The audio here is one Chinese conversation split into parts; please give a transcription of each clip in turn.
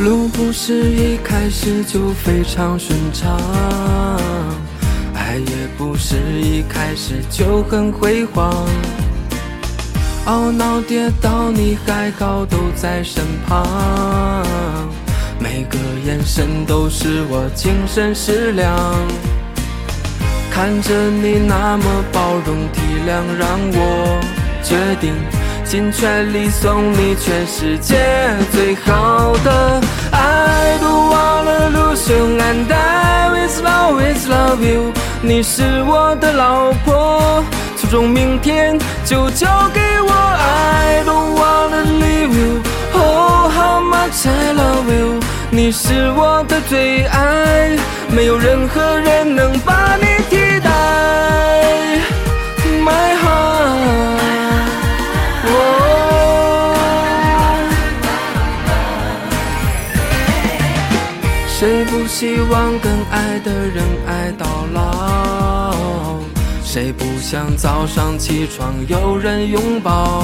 路不是一开始就非常顺畅，爱也不是一开始就很辉煌。懊恼跌倒，你还好都在身旁，每个眼神都是我精神食粮。看着你那么包容体谅，让我决定。尽全力送你全世界最好的，I don't wanna lose you and I will always love you。你是我的老婆，初中明天就交给我。I don't wanna leave you，Oh how much I love you。你是我的最爱，没有任何人能谁不希望跟爱的人爱到老？谁不想早上起床有人拥抱？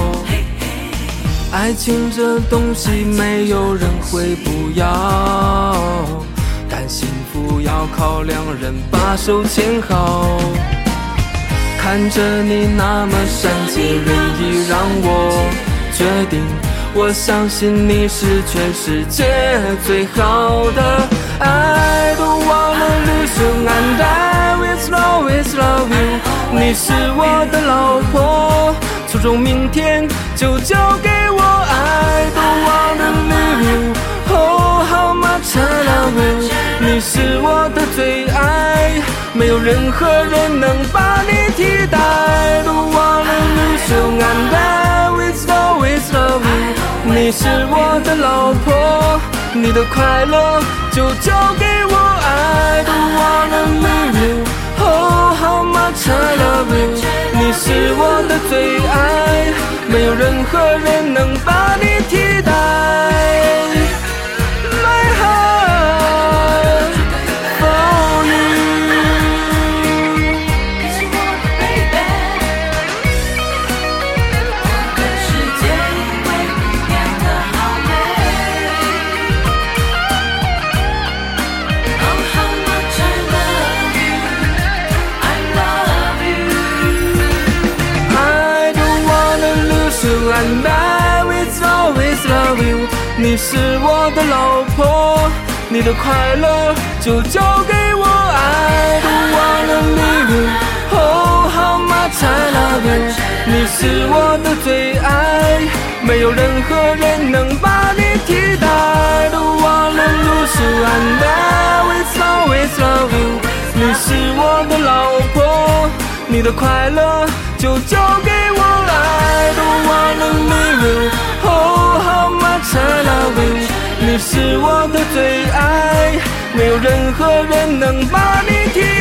爱情这东西没有人会不要，但幸福要靠两人把手牵好。看着你那么善解人意，让我决定，我相信你是全世界最好的。Love you。你是我的老婆，初中明天就交给我。I don't wanna leave you，Oh how much I love you。你是我的最爱，没有任何人能把你替代。I don't wanna lose you and I will always love you。你是我的老婆，你的快乐。就交给我任何人能把你你是我的老婆，你的快乐就交给我。I don't wanna leave you，Oh how much I love you。你是我的最爱，没有任何人能把你替代。I don't wanna lose you，And I will always love you。你是我的老婆，你的快乐就交给你是我的最爱，没有任何人能把你替代。